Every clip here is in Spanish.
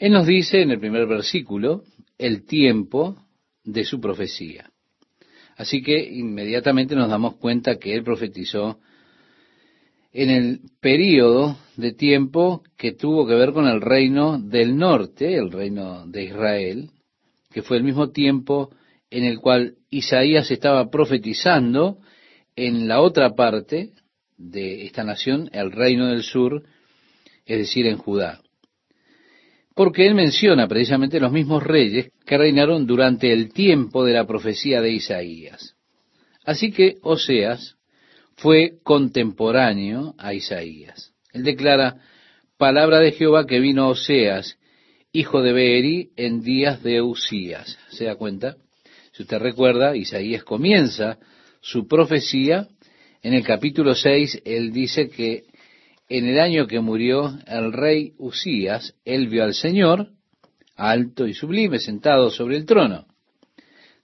Él nos dice en el primer versículo el tiempo de su profecía. Así que inmediatamente nos damos cuenta que él profetizó en el período de tiempo que tuvo que ver con el reino del norte, el reino de Israel, que fue el mismo tiempo en el cual Isaías estaba profetizando en la otra parte de esta nación, el reino del sur, es decir, en Judá. Porque él menciona precisamente los mismos reyes que reinaron durante el tiempo de la profecía de Isaías. Así que Oseas fue contemporáneo a Isaías. Él declara, palabra de Jehová que vino Oseas, hijo de Beeri, en días de Usías. ¿Se da cuenta? Si usted recuerda, Isaías comienza su profecía en el capítulo 6, él dice que en el año que murió el rey Usías, él vio al Señor, alto y sublime, sentado sobre el trono.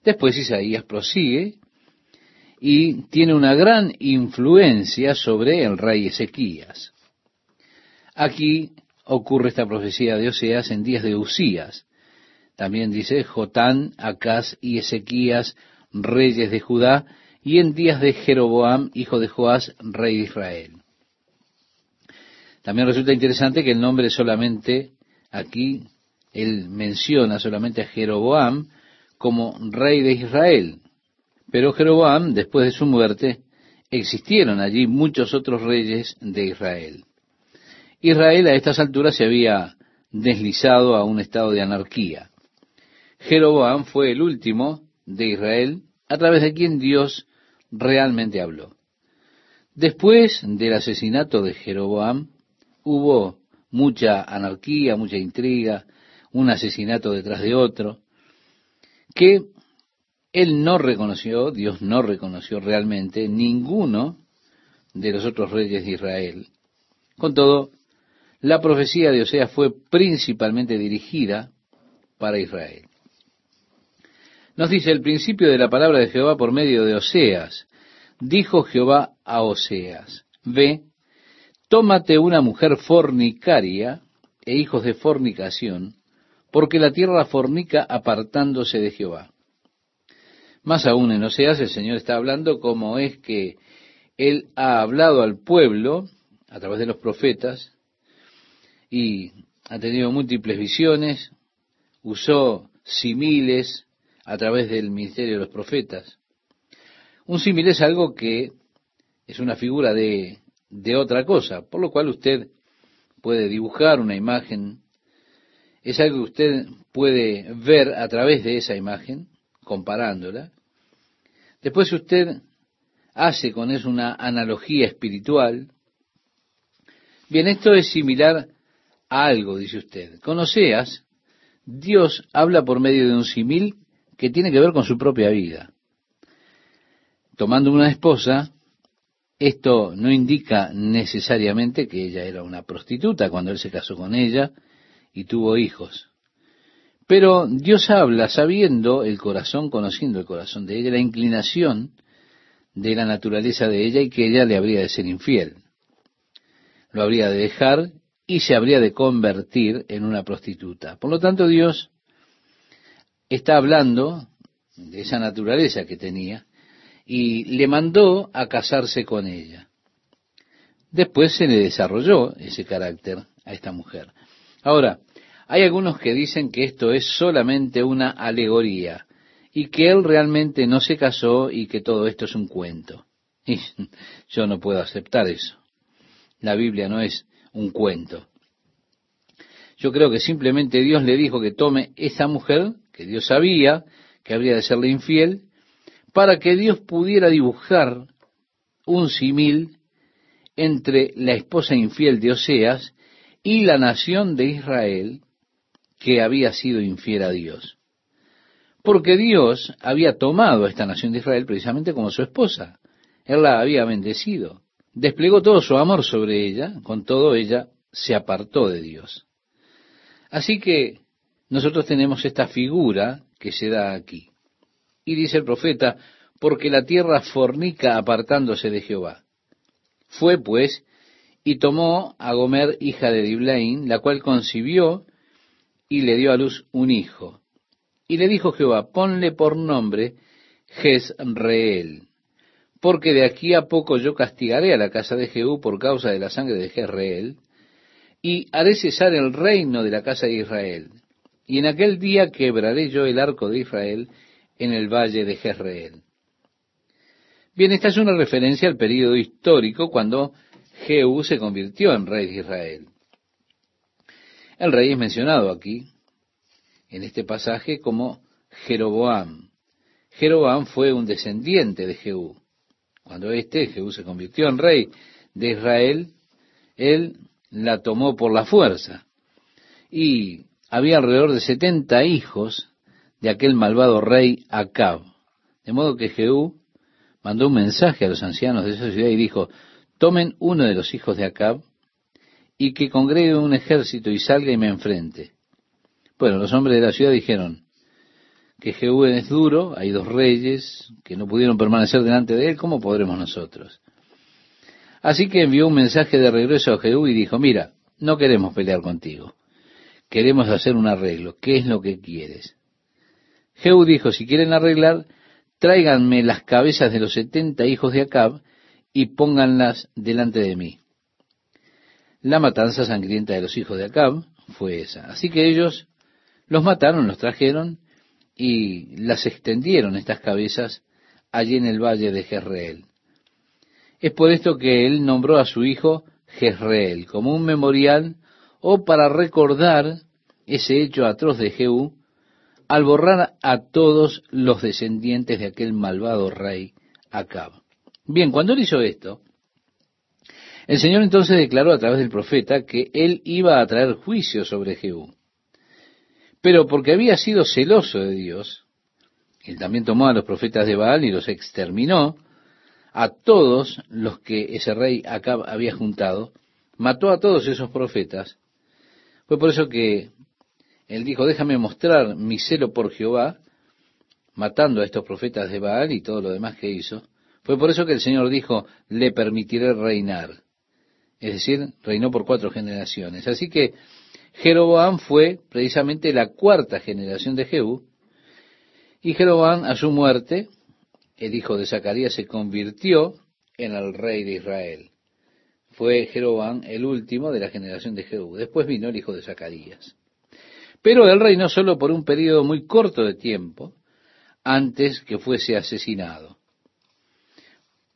Después Isaías prosigue y tiene una gran influencia sobre el rey Ezequías. Aquí ocurre esta profecía de Oseas en días de Usías. También dice Jotán, Acaz y Ezequías, reyes de Judá, y en días de Jeroboam, hijo de Joás, rey de Israel. También resulta interesante que el nombre solamente aquí, él menciona solamente a Jeroboam como rey de Israel. Pero Jeroboam, después de su muerte, existieron allí muchos otros reyes de Israel. Israel a estas alturas se había deslizado a un estado de anarquía. Jeroboam fue el último de Israel a través de quien Dios realmente habló. Después del asesinato de Jeroboam, hubo mucha anarquía, mucha intriga, un asesinato detrás de otro, que él no reconoció, Dios no reconoció realmente ninguno de los otros reyes de Israel. Con todo, la profecía de Oseas fue principalmente dirigida para Israel. Nos dice el principio de la palabra de Jehová por medio de Oseas. Dijo Jehová a Oseas, ve, tómate una mujer fornicaria e hijos de fornicación, porque la tierra fornica apartándose de Jehová. Más aún en Oseas el Señor está hablando como es que Él ha hablado al pueblo a través de los profetas y ha tenido múltiples visiones, usó similes, a través del ministerio de los profetas. Un símil es algo que es una figura de, de otra cosa, por lo cual usted puede dibujar una imagen, es algo que usted puede ver a través de esa imagen, comparándola. Después usted hace con eso una analogía espiritual. Bien, esto es similar a algo, dice usted. Con Oseas, Dios habla por medio de un símil que tiene que ver con su propia vida. Tomando una esposa, esto no indica necesariamente que ella era una prostituta cuando él se casó con ella y tuvo hijos. Pero Dios habla sabiendo el corazón, conociendo el corazón de ella, la inclinación de la naturaleza de ella y que ella le habría de ser infiel. Lo habría de dejar y se habría de convertir en una prostituta. Por lo tanto, Dios está hablando de esa naturaleza que tenía y le mandó a casarse con ella. Después se le desarrolló ese carácter a esta mujer. Ahora, hay algunos que dicen que esto es solamente una alegoría y que él realmente no se casó y que todo esto es un cuento. Y yo no puedo aceptar eso. La Biblia no es un cuento. Yo creo que simplemente Dios le dijo que tome esa mujer que Dios sabía que habría de serle infiel, para que Dios pudiera dibujar un simil entre la esposa infiel de Oseas y la nación de Israel que había sido infiel a Dios. Porque Dios había tomado a esta nación de Israel precisamente como su esposa. Él la había bendecido. Desplegó todo su amor sobre ella, con todo ella se apartó de Dios. Así que nosotros tenemos esta figura que se da aquí. Y dice el profeta, porque la tierra fornica apartándose de Jehová. Fue pues y tomó a Gomer, hija de Diblain, la cual concibió y le dio a luz un hijo. Y le dijo Jehová, ponle por nombre Jezreel, porque de aquí a poco yo castigaré a la casa de Jehú por causa de la sangre de Jezreel, y haré cesar el reino de la casa de Israel. Y en aquel día quebraré yo el arco de Israel en el valle de Jezreel. Bien, esta es una referencia al período histórico cuando Jehú se convirtió en rey de Israel. El rey es mencionado aquí, en este pasaje, como Jeroboam. Jeroboam fue un descendiente de Jehú. Cuando este, Jehú, se convirtió en rey de Israel, él la tomó por la fuerza. Y había alrededor de setenta hijos aquel malvado rey Acab. De modo que Jehú mandó un mensaje a los ancianos de esa ciudad y dijo, tomen uno de los hijos de Acab y que congregue un ejército y salga y me enfrente. Bueno, los hombres de la ciudad dijeron que Jehú es duro, hay dos reyes que no pudieron permanecer delante de él, ¿cómo podremos nosotros? Así que envió un mensaje de regreso a Jehú y dijo, mira, no queremos pelear contigo, queremos hacer un arreglo, ¿qué es lo que quieres? Jehú dijo, si quieren arreglar, tráiganme las cabezas de los setenta hijos de Acab y pónganlas delante de mí. La matanza sangrienta de los hijos de Acab fue esa. Así que ellos los mataron, los trajeron y las extendieron estas cabezas allí en el valle de Jezreel. Es por esto que él nombró a su hijo Jezreel como un memorial o para recordar ese hecho atroz de Jehú al borrar a todos los descendientes de aquel malvado rey Acab. Bien, cuando él hizo esto, el Señor entonces declaró a través del profeta que él iba a traer juicio sobre Jehú. Pero porque había sido celoso de Dios, él también tomó a los profetas de Baal y los exterminó, a todos los que ese rey Acab había juntado, mató a todos esos profetas. Fue por eso que él dijo, déjame mostrar mi celo por Jehová, matando a estos profetas de Baal y todo lo demás que hizo. Fue por eso que el Señor dijo, le permitiré reinar. Es decir, reinó por cuatro generaciones. Así que Jeroboam fue precisamente la cuarta generación de Jehú, y Jeroboam a su muerte, el hijo de Zacarías se convirtió en el rey de Israel. Fue Jeroboam el último de la generación de Jehú. Después vino el hijo de Zacarías. Pero él reinó solo por un periodo muy corto de tiempo antes que fuese asesinado.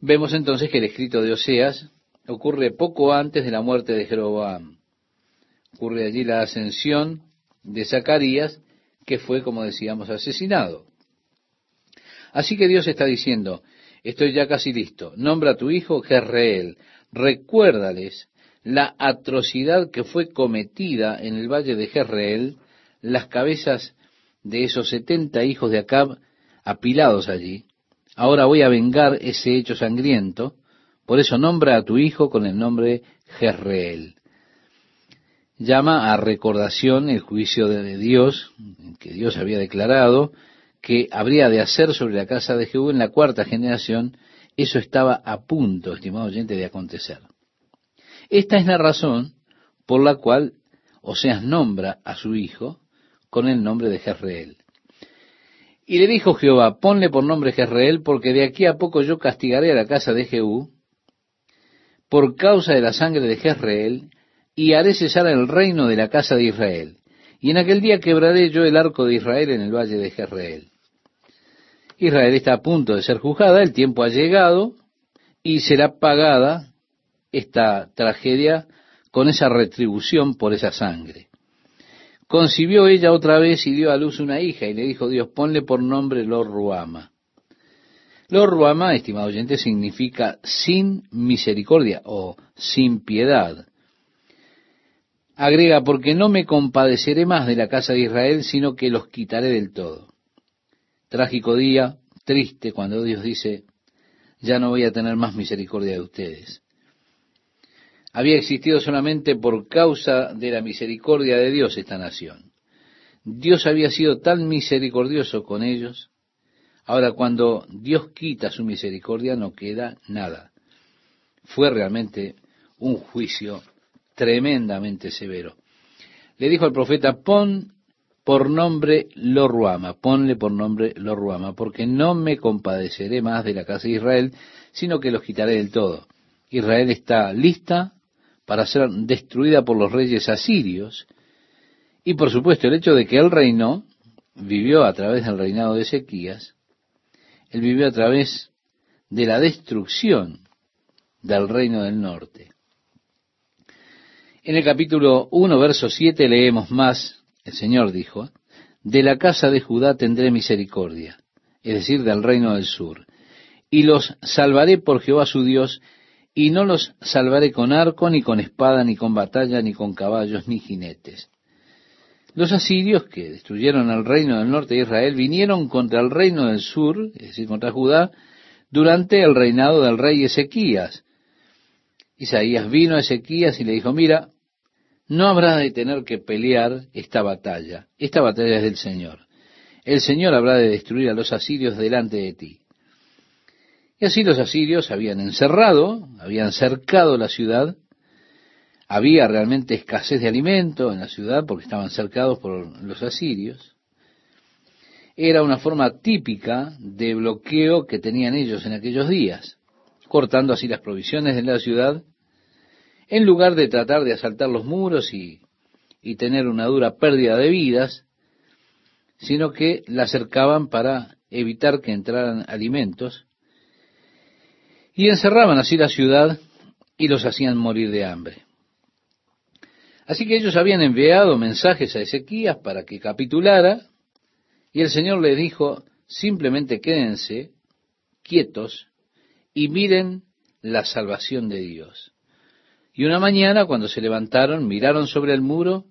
Vemos entonces que el escrito de Oseas ocurre poco antes de la muerte de Jeroboam. Ocurre allí la ascensión de Zacarías, que fue, como decíamos, asesinado. Así que Dios está diciendo, estoy ya casi listo, nombra a tu hijo Jezreel, recuérdales la atrocidad que fue cometida en el valle de Jezreel las cabezas de esos setenta hijos de Acab apilados allí. Ahora voy a vengar ese hecho sangriento, por eso nombra a tu hijo con el nombre Jezreel. Llama a recordación el juicio de Dios, que Dios había declarado, que habría de hacer sobre la casa de Jehú en la cuarta generación, eso estaba a punto, estimado oyente, de acontecer. Esta es la razón por la cual Oseas nombra a su hijo con el nombre de Jezreel. Y le dijo Jehová, ponle por nombre Jezreel, porque de aquí a poco yo castigaré a la casa de Jehú por causa de la sangre de Jezreel, y haré cesar el reino de la casa de Israel. Y en aquel día quebraré yo el arco de Israel en el valle de Jezreel. Israel está a punto de ser juzgada, el tiempo ha llegado, y será pagada esta tragedia con esa retribución por esa sangre. Concibió ella otra vez y dio a luz una hija y le dijo Dios, ponle por nombre Lor Ruama. Ruama, estimado oyente, significa sin misericordia o sin piedad. Agrega, porque no me compadeceré más de la casa de Israel, sino que los quitaré del todo. Trágico día, triste, cuando Dios dice, ya no voy a tener más misericordia de ustedes había existido solamente por causa de la misericordia de Dios esta nación. Dios había sido tan misericordioso con ellos, ahora cuando Dios quita su misericordia no queda nada. Fue realmente un juicio tremendamente severo. Le dijo al profeta, pon por nombre lo ruama, ponle por nombre lo ruama, porque no me compadeceré más de la casa de Israel, sino que los quitaré del todo. Israel está lista para ser destruida por los reyes asirios, y por supuesto el hecho de que él reinó, vivió a través del reinado de Ezequías, él vivió a través de la destrucción del reino del norte. En el capítulo 1, verso 7 leemos más, el Señor dijo, de la casa de Judá tendré misericordia, es decir, del reino del sur, y los salvaré por Jehová su Dios, y no los salvaré con arco, ni con espada, ni con batalla, ni con caballos, ni jinetes. Los asirios, que destruyeron el reino del norte de Israel, vinieron contra el reino del sur, es decir, contra Judá, durante el reinado del rey Ezequías. Isaías vino a Ezequías y le dijo, mira, no habrá de tener que pelear esta batalla. Esta batalla es del Señor. El Señor habrá de destruir a los asirios delante de ti. Y así los asirios habían encerrado, habían cercado la ciudad, había realmente escasez de alimento en la ciudad porque estaban cercados por los asirios. Era una forma típica de bloqueo que tenían ellos en aquellos días, cortando así las provisiones de la ciudad, en lugar de tratar de asaltar los muros y, y tener una dura pérdida de vidas, sino que la cercaban para evitar que entraran alimentos y encerraban así la ciudad y los hacían morir de hambre. Así que ellos habían enviado mensajes a Ezequías para que capitulara, y el Señor le dijo, simplemente quédense quietos y miren la salvación de Dios. Y una mañana, cuando se levantaron, miraron sobre el muro,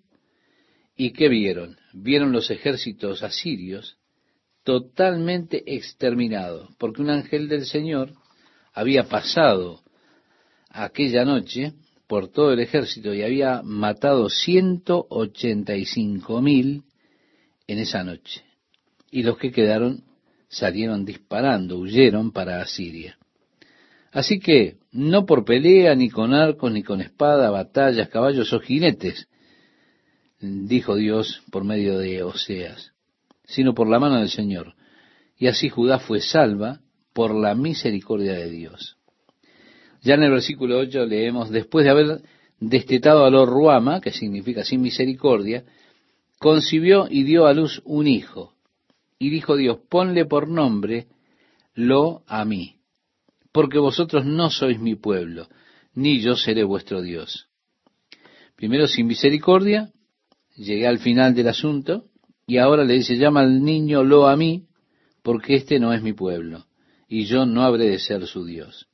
¿y qué vieron? Vieron los ejércitos asirios totalmente exterminados, porque un ángel del Señor había pasado aquella noche por todo el ejército y había matado ciento ochenta y cinco mil en esa noche. Y los que quedaron salieron disparando, huyeron para Asiria. Así que no por pelea, ni con arcos, ni con espada, batallas, caballos o jinetes, dijo Dios por medio de Oseas, sino por la mano del Señor. Y así Judá fue salva por la misericordia de Dios. Ya en el versículo 8 leemos, después de haber destetado a lo Ruama, que significa sin misericordia, concibió y dio a luz un hijo. Y dijo Dios, ponle por nombre lo a mí, porque vosotros no sois mi pueblo, ni yo seré vuestro Dios. Primero sin misericordia, llegué al final del asunto, y ahora le dice, llama al niño lo a mí, porque este no es mi pueblo, y yo no habré de ser su Dios.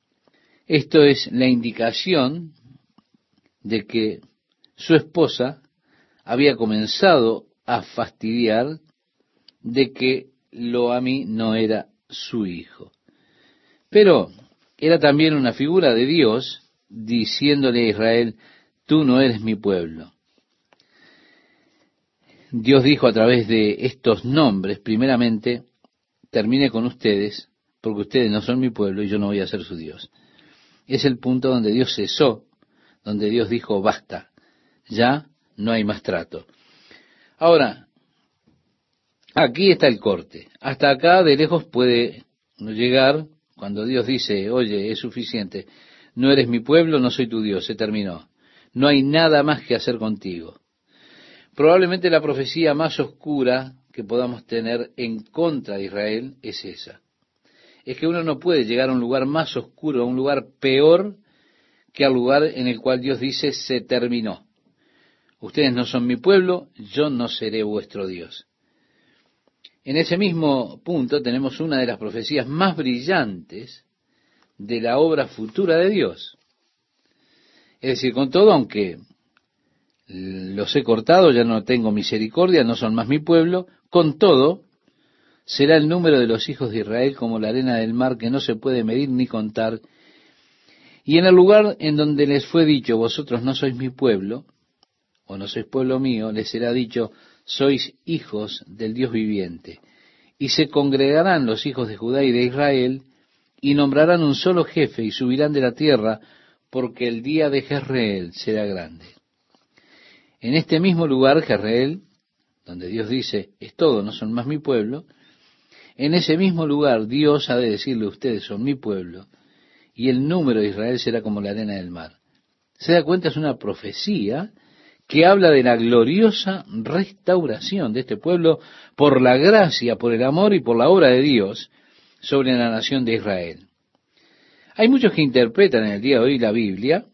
Esto es la indicación de que su esposa había comenzado a fastidiar de que lo a mí no era su hijo. Pero era también una figura de Dios diciéndole a Israel, tú no eres mi pueblo. Dios dijo a través de estos nombres, primeramente, termine con ustedes, porque ustedes no son mi pueblo y yo no voy a ser su Dios es el punto donde Dios cesó, donde Dios dijo, basta, ya no hay más trato. Ahora, aquí está el corte. Hasta acá de lejos puede llegar cuando Dios dice, oye, es suficiente, no eres mi pueblo, no soy tu Dios, se terminó. No hay nada más que hacer contigo. Probablemente la profecía más oscura que podamos tener en contra de Israel es esa es que uno no puede llegar a un lugar más oscuro, a un lugar peor que al lugar en el cual Dios dice se terminó. Ustedes no son mi pueblo, yo no seré vuestro Dios. En ese mismo punto tenemos una de las profecías más brillantes de la obra futura de Dios. Es decir, con todo, aunque los he cortado, ya no tengo misericordia, no son más mi pueblo, con todo, será el número de los hijos de Israel como la arena del mar que no se puede medir ni contar. Y en el lugar en donde les fue dicho, vosotros no sois mi pueblo, o no sois pueblo mío, les será dicho, sois hijos del Dios viviente. Y se congregarán los hijos de Judá y de Israel, y nombrarán un solo jefe, y subirán de la tierra, porque el día de Jezreel será grande. En este mismo lugar, Jezreel, donde Dios dice, es todo, no son más mi pueblo, en ese mismo lugar Dios ha de decirle, ustedes son mi pueblo, y el número de Israel será como la arena del mar. Se da cuenta, es una profecía que habla de la gloriosa restauración de este pueblo por la gracia, por el amor y por la obra de Dios sobre la nación de Israel. Hay muchos que interpretan en el día de hoy la Biblia,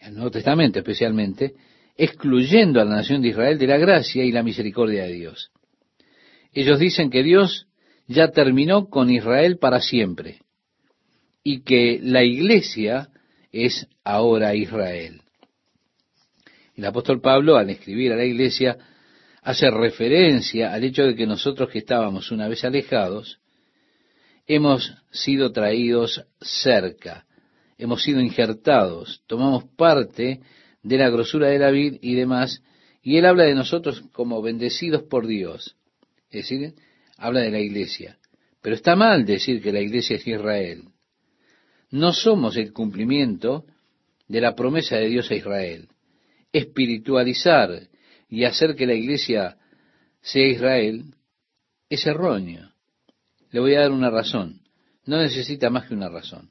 el Nuevo Testamento especialmente, excluyendo a la nación de Israel de la gracia y la misericordia de Dios. Ellos dicen que Dios ya terminó con Israel para siempre y que la iglesia es ahora Israel. El apóstol Pablo, al escribir a la iglesia, hace referencia al hecho de que nosotros que estábamos una vez alejados, hemos sido traídos cerca, hemos sido injertados, tomamos parte de la grosura de la vid y demás, y él habla de nosotros como bendecidos por Dios, es decir, habla de la iglesia. Pero está mal decir que la iglesia es Israel. No somos el cumplimiento de la promesa de Dios a Israel espiritualizar y hacer que la iglesia sea Israel es erróneo. Le voy a dar una razón. No necesita más que una razón.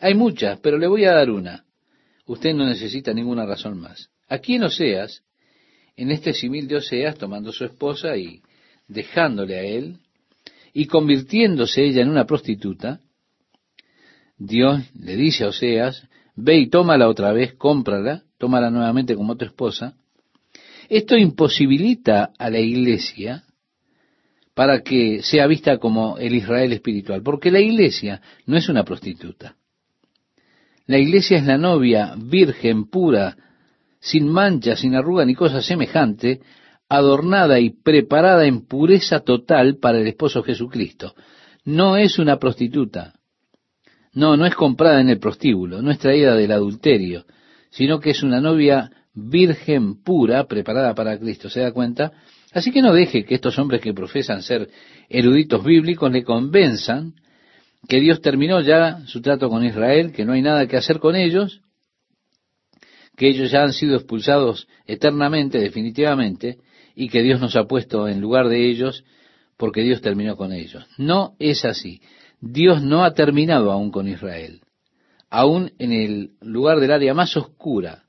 Hay muchas, pero le voy a dar una. Usted no necesita ninguna razón más. Aquí en Oseas, en este simil de Oseas, tomando su esposa y dejándole a él, y convirtiéndose ella en una prostituta, Dios le dice a Oseas, ve y tómala otra vez, cómprala, tómala nuevamente como tu esposa. Esto imposibilita a la iglesia para que sea vista como el Israel espiritual, porque la iglesia no es una prostituta. La iglesia es la novia virgen, pura, sin mancha, sin arruga ni cosa semejante, adornada y preparada en pureza total para el esposo Jesucristo. No es una prostituta. No, no es comprada en el prostíbulo, no es traída del adulterio, sino que es una novia virgen pura preparada para Cristo. ¿Se da cuenta? Así que no deje que estos hombres que profesan ser eruditos bíblicos le convenzan que Dios terminó ya su trato con Israel, que no hay nada que hacer con ellos, que ellos ya han sido expulsados eternamente, definitivamente, y que Dios nos ha puesto en lugar de ellos porque Dios terminó con ellos. No es así. Dios no ha terminado aún con Israel. Aún en el lugar del área más oscura,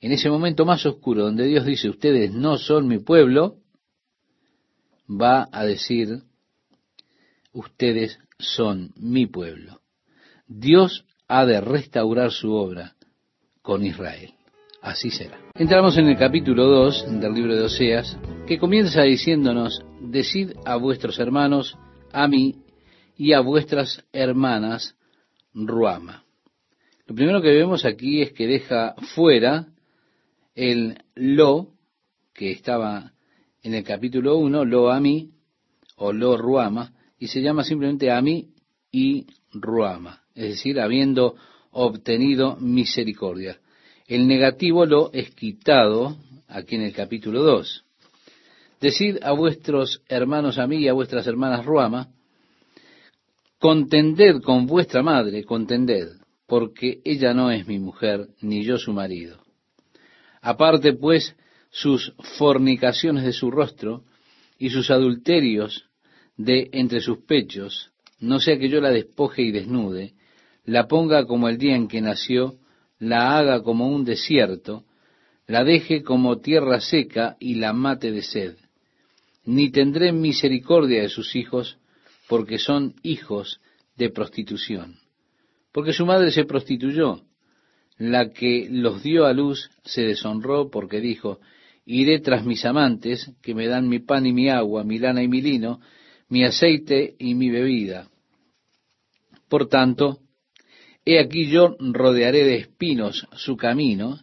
en ese momento más oscuro donde Dios dice, ustedes no son mi pueblo, va a decir, ustedes son mi pueblo. Dios ha de restaurar su obra con Israel. Así será. Entramos en el capítulo 2 del libro de Oseas, que comienza diciéndonos, decid a vuestros hermanos, a mí y a vuestras hermanas Ruama. Lo primero que vemos aquí es que deja fuera el lo que estaba en el capítulo 1, lo a mí o lo Ruama, y se llama simplemente a mí y Ruama, es decir, habiendo obtenido misericordia. El negativo lo es quitado aquí en el capítulo 2. Decid a vuestros hermanos a mí y a vuestras hermanas Ruama, Contended con vuestra madre, contended, porque ella no es mi mujer, ni yo su marido. Aparte pues sus fornicaciones de su rostro y sus adulterios de entre sus pechos, no sea que yo la despoje y desnude, la ponga como el día en que nació, la haga como un desierto, la deje como tierra seca y la mate de sed. Ni tendré misericordia de sus hijos, porque son hijos de prostitución, porque su madre se prostituyó, la que los dio a luz se deshonró porque dijo, iré tras mis amantes, que me dan mi pan y mi agua, mi lana y mi lino, mi aceite y mi bebida. Por tanto, he aquí yo rodearé de espinos su camino,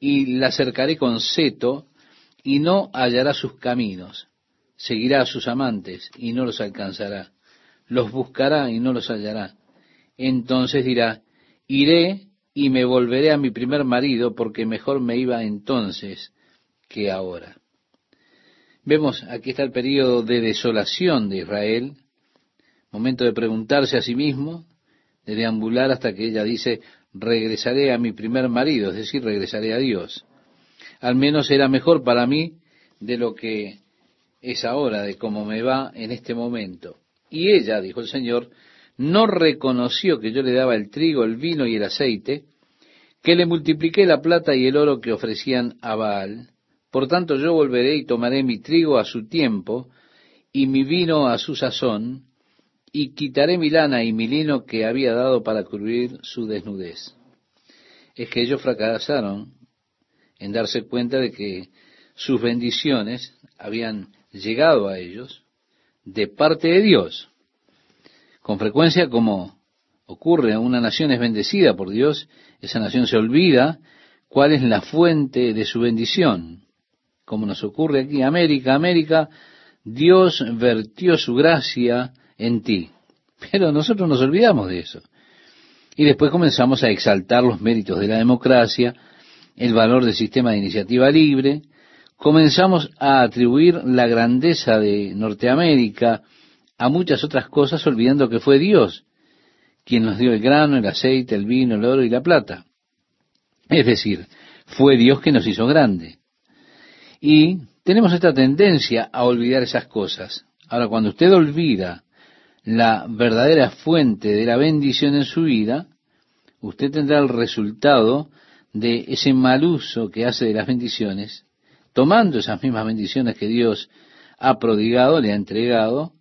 y la cercaré con seto, y no hallará sus caminos seguirá a sus amantes y no los alcanzará, los buscará y no los hallará. Entonces dirá, iré y me volveré a mi primer marido porque mejor me iba entonces que ahora. Vemos, aquí está el periodo de desolación de Israel, momento de preguntarse a sí mismo, de deambular hasta que ella dice, regresaré a mi primer marido, es decir, regresaré a Dios. Al menos era mejor para mí de lo que es ahora, de cómo me va en este momento. Y ella, dijo el Señor, no reconoció que yo le daba el trigo, el vino y el aceite, que le multipliqué la plata y el oro que ofrecían a Baal. Por tanto yo volveré y tomaré mi trigo a su tiempo y mi vino a su sazón, y quitaré mi lana y mi lino que había dado para cubrir su desnudez. Es que ellos fracasaron en darse cuenta de que sus bendiciones habían llegado a ellos de parte de Dios. Con frecuencia, como ocurre, una nación es bendecida por Dios, esa nación se olvida cuál es la fuente de su bendición. Como nos ocurre aquí, América, América, Dios vertió su gracia en ti. Pero nosotros nos olvidamos de eso. Y después comenzamos a exaltar los méritos de la democracia, el valor del sistema de iniciativa libre, comenzamos a atribuir la grandeza de Norteamérica a muchas otras cosas, olvidando que fue Dios quien nos dio el grano, el aceite, el vino, el oro y la plata. Es decir, fue Dios que nos hizo grande. Y tenemos esta tendencia a olvidar esas cosas. Ahora, cuando usted olvida la verdadera fuente de la bendición en su vida, usted tendrá el resultado de ese mal uso que hace de las bendiciones, tomando esas mismas bendiciones que Dios ha prodigado, le ha entregado,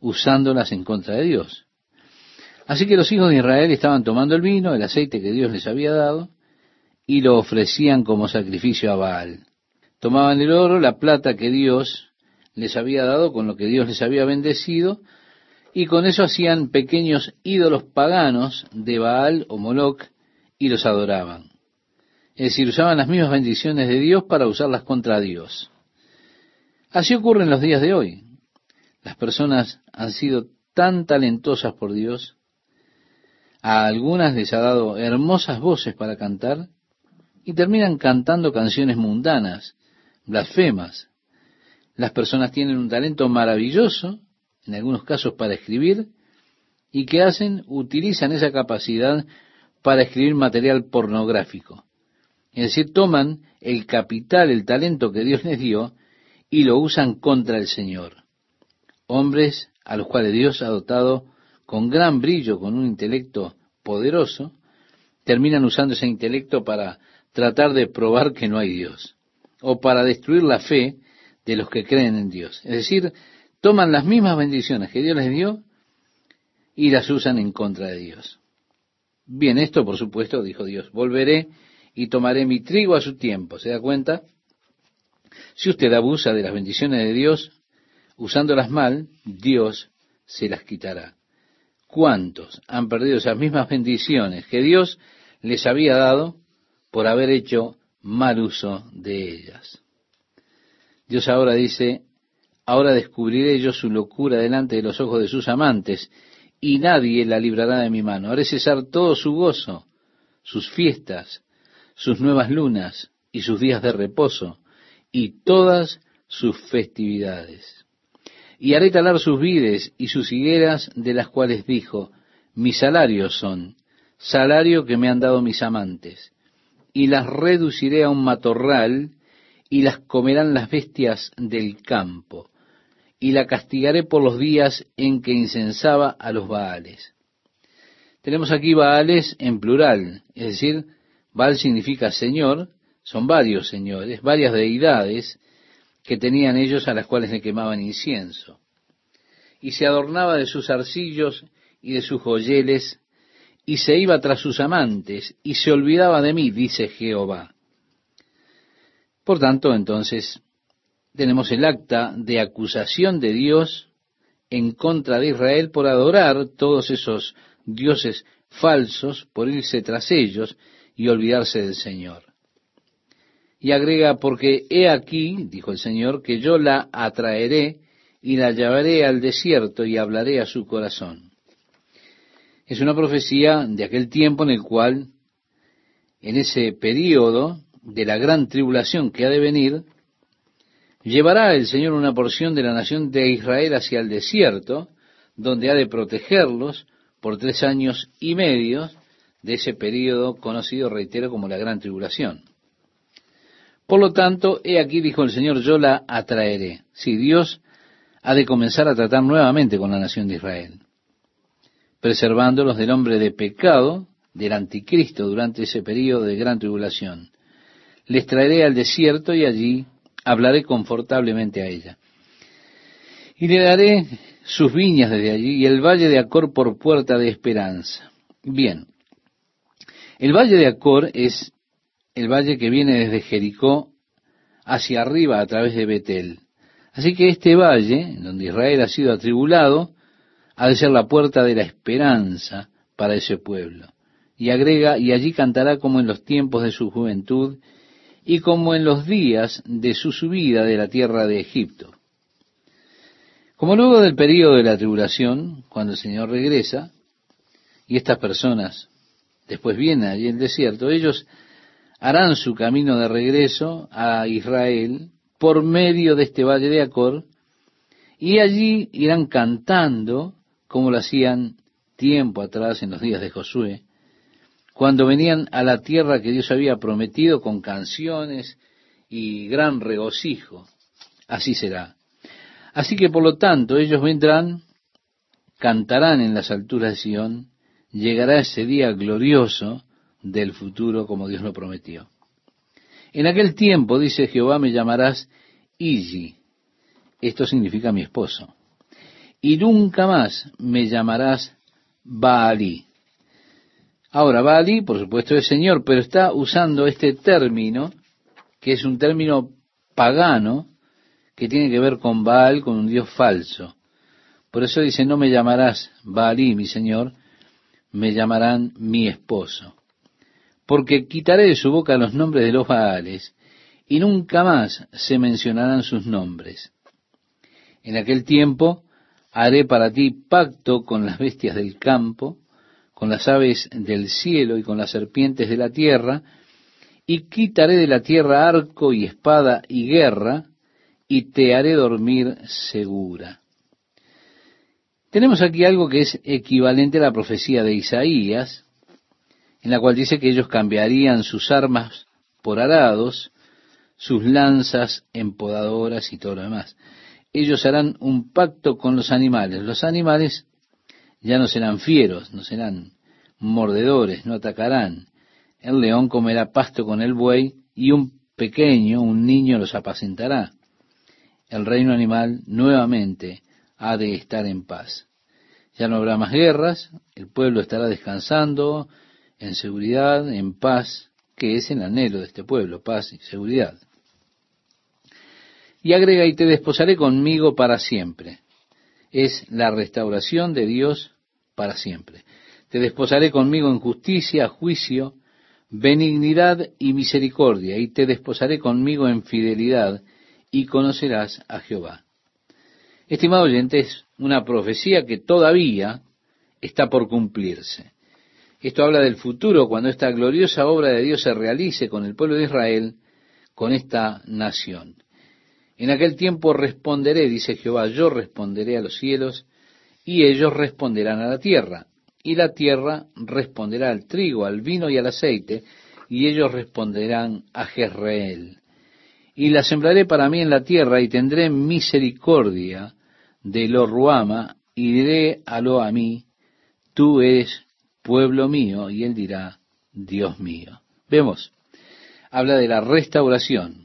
usándolas en contra de Dios. Así que los hijos de Israel estaban tomando el vino, el aceite que Dios les había dado, y lo ofrecían como sacrificio a Baal. Tomaban el oro, la plata que Dios les había dado, con lo que Dios les había bendecido, y con eso hacían pequeños ídolos paganos de Baal o Moloch y los adoraban. Es decir, usaban las mismas bendiciones de Dios para usarlas contra Dios. Así ocurre en los días de hoy. Las personas han sido tan talentosas por Dios, a algunas les ha dado hermosas voces para cantar y terminan cantando canciones mundanas, blasfemas. Las personas tienen un talento maravilloso, en algunos casos para escribir, y que hacen, utilizan esa capacidad para escribir material pornográfico. Es decir, toman el capital, el talento que Dios les dio y lo usan contra el Señor. Hombres a los cuales Dios ha dotado con gran brillo, con un intelecto poderoso, terminan usando ese intelecto para tratar de probar que no hay Dios, o para destruir la fe de los que creen en Dios. Es decir, toman las mismas bendiciones que Dios les dio y las usan en contra de Dios. Bien, esto por supuesto, dijo Dios, volveré y tomaré mi trigo a su tiempo. ¿Se da cuenta? Si usted abusa de las bendiciones de Dios, usándolas mal, Dios se las quitará. ¿Cuántos han perdido esas mismas bendiciones que Dios les había dado por haber hecho mal uso de ellas? Dios ahora dice, ahora descubriré yo su locura delante de los ojos de sus amantes, y nadie la librará de mi mano. Haré cesar todo su gozo, sus fiestas, sus nuevas lunas y sus días de reposo y todas sus festividades. Y haré talar sus vides y sus higueras de las cuales dijo, mis salarios son, salario que me han dado mis amantes, y las reduciré a un matorral y las comerán las bestias del campo, y la castigaré por los días en que incensaba a los Baales. Tenemos aquí Baales en plural, es decir, Baal significa Señor, son varios señores, varias deidades que tenían ellos a las cuales le quemaban incienso. Y se adornaba de sus arcillos y de sus joyeles, y se iba tras sus amantes, y se olvidaba de mí, dice Jehová. Por tanto, entonces, tenemos el acta de acusación de Dios en contra de Israel por adorar todos esos dioses falsos, por irse tras ellos, y olvidarse del Señor. Y agrega, porque he aquí, dijo el Señor, que yo la atraeré y la llevaré al desierto y hablaré a su corazón. Es una profecía de aquel tiempo en el cual, en ese periodo de la gran tribulación que ha de venir, llevará el Señor una porción de la nación de Israel hacia el desierto, donde ha de protegerlos por tres años y medio de ese periodo conocido, reitero, como la gran tribulación. Por lo tanto, he aquí, dijo el Señor, yo la atraeré. Si Dios ha de comenzar a tratar nuevamente con la nación de Israel, preservándolos del hombre de pecado, del anticristo durante ese periodo de gran tribulación. Les traeré al desierto y allí hablaré confortablemente a ella. Y le daré sus viñas desde allí y el valle de Acor por puerta de esperanza. Bien, el valle de Acor es el valle que viene desde Jericó hacia arriba a través de Betel. Así que este valle, donde Israel ha sido atribulado, ha de ser la puerta de la esperanza para ese pueblo. Y agrega, y allí cantará como en los tiempos de su juventud y como en los días de su subida de la tierra de Egipto. Como luego del periodo de la tribulación, cuando el Señor regresa, y estas personas después vienen allí en el desierto, ellos harán su camino de regreso a Israel por medio de este valle de Acor, y allí irán cantando como lo hacían tiempo atrás en los días de Josué, cuando venían a la tierra que Dios había prometido con canciones y gran regocijo. Así será. Así que por lo tanto ellos vendrán, cantarán en las alturas de Sión, llegará ese día glorioso del futuro como Dios lo prometió. En aquel tiempo, dice Jehová, me llamarás Iji. Esto significa mi esposo. Y nunca más me llamarás Baalí. Ahora, Baalí, por supuesto, es Señor, pero está usando este término, que es un término pagano, que tiene que ver con Baal, con un Dios falso. Por eso dice, no me llamarás Baalí, mi Señor, me llamarán mi esposo porque quitaré de su boca los nombres de los Baales, y nunca más se mencionarán sus nombres. En aquel tiempo haré para ti pacto con las bestias del campo, con las aves del cielo y con las serpientes de la tierra, y quitaré de la tierra arco y espada y guerra, y te haré dormir segura. Tenemos aquí algo que es equivalente a la profecía de Isaías, en la cual dice que ellos cambiarían sus armas por arados, sus lanzas en podadoras y todo lo demás. Ellos harán un pacto con los animales. Los animales ya no serán fieros, no serán mordedores, no atacarán. El león comerá pasto con el buey y un pequeño, un niño los apacentará. El reino animal nuevamente ha de estar en paz. Ya no habrá más guerras, el pueblo estará descansando, en seguridad, en paz, que es el anhelo de este pueblo, paz y seguridad. Y agrega, y te desposaré conmigo para siempre. Es la restauración de Dios para siempre. Te desposaré conmigo en justicia, juicio, benignidad y misericordia, y te desposaré conmigo en fidelidad, y conocerás a Jehová. Estimado oyente, es una profecía que todavía está por cumplirse. Esto habla del futuro, cuando esta gloriosa obra de Dios se realice con el pueblo de Israel, con esta nación. En aquel tiempo responderé, dice Jehová, yo responderé a los cielos, y ellos responderán a la tierra, y la tierra responderá al trigo, al vino y al aceite, y ellos responderán a Jezreel. Y la sembraré para mí en la tierra, y tendré misericordia de lo Ruama, y diré a lo a mí, tú eres pueblo mío, y él dirá, Dios mío. Vemos, habla de la restauración.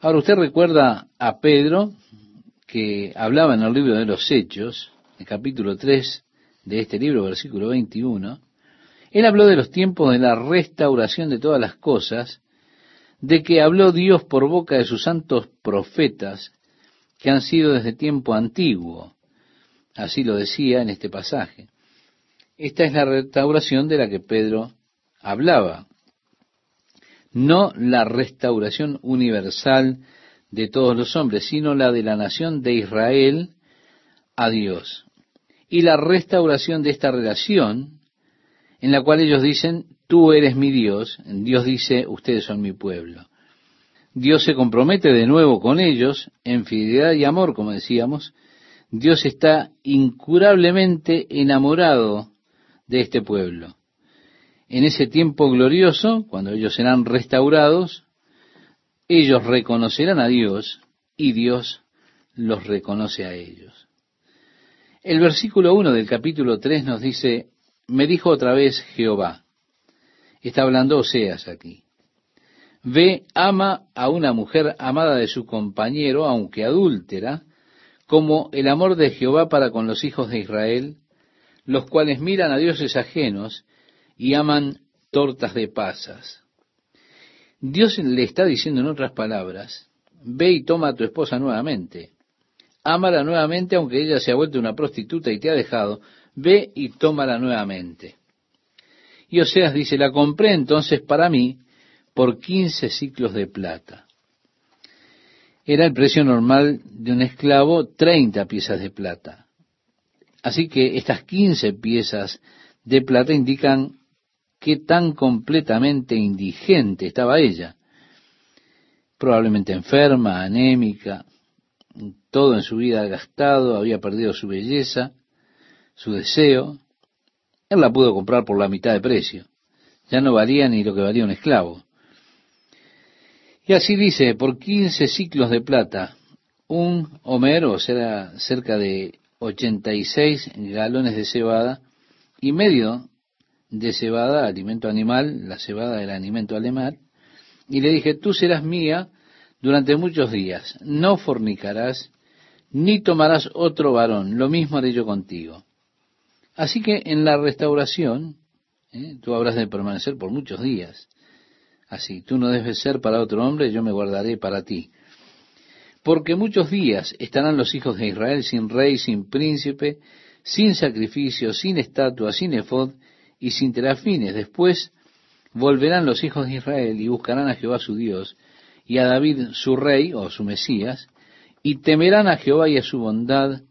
Ahora usted recuerda a Pedro, que hablaba en el libro de los Hechos, el capítulo 3 de este libro, versículo 21, él habló de los tiempos de la restauración de todas las cosas, de que habló Dios por boca de sus santos profetas, que han sido desde tiempo antiguo. Así lo decía en este pasaje. Esta es la restauración de la que Pedro hablaba. No la restauración universal de todos los hombres, sino la de la nación de Israel a Dios. Y la restauración de esta relación en la cual ellos dicen, tú eres mi Dios, Dios dice, ustedes son mi pueblo. Dios se compromete de nuevo con ellos en fidelidad y amor, como decíamos. Dios está incurablemente enamorado de este pueblo. En ese tiempo glorioso, cuando ellos serán restaurados, ellos reconocerán a Dios y Dios los reconoce a ellos. El versículo 1 del capítulo 3 nos dice, me dijo otra vez Jehová, está hablando Oseas aquí, ve, ama a una mujer amada de su compañero, aunque adúltera, como el amor de Jehová para con los hijos de Israel, los cuales miran a dioses ajenos y aman tortas de pasas. Dios le está diciendo en otras palabras, ve y toma a tu esposa nuevamente, ámala nuevamente aunque ella se ha vuelto una prostituta y te ha dejado, ve y tómala nuevamente. Y Oseas dice, la compré entonces para mí por quince ciclos de plata. Era el precio normal de un esclavo, treinta piezas de plata. Así que estas quince piezas de plata indican qué tan completamente indigente estaba ella. Probablemente enferma, anémica, todo en su vida gastado, había perdido su belleza, su deseo. Él la pudo comprar por la mitad de precio. Ya no valía ni lo que valía un esclavo. Y así dice, por quince ciclos de plata, un homero, o sea, cerca de 86 galones de cebada, y medio de cebada, alimento animal, la cebada del alimento animal, y le dije, tú serás mía durante muchos días, no fornicarás, ni tomarás otro varón, lo mismo haré yo contigo. Así que en la restauración, ¿eh? tú habrás de permanecer por muchos días. Así, tú no debes ser para otro hombre, yo me guardaré para ti. Porque muchos días estarán los hijos de Israel sin rey, sin príncipe, sin sacrificio, sin estatua, sin efod y sin terafines. Después volverán los hijos de Israel y buscarán a Jehová su Dios y a David su rey o su Mesías, y temerán a Jehová y a su bondad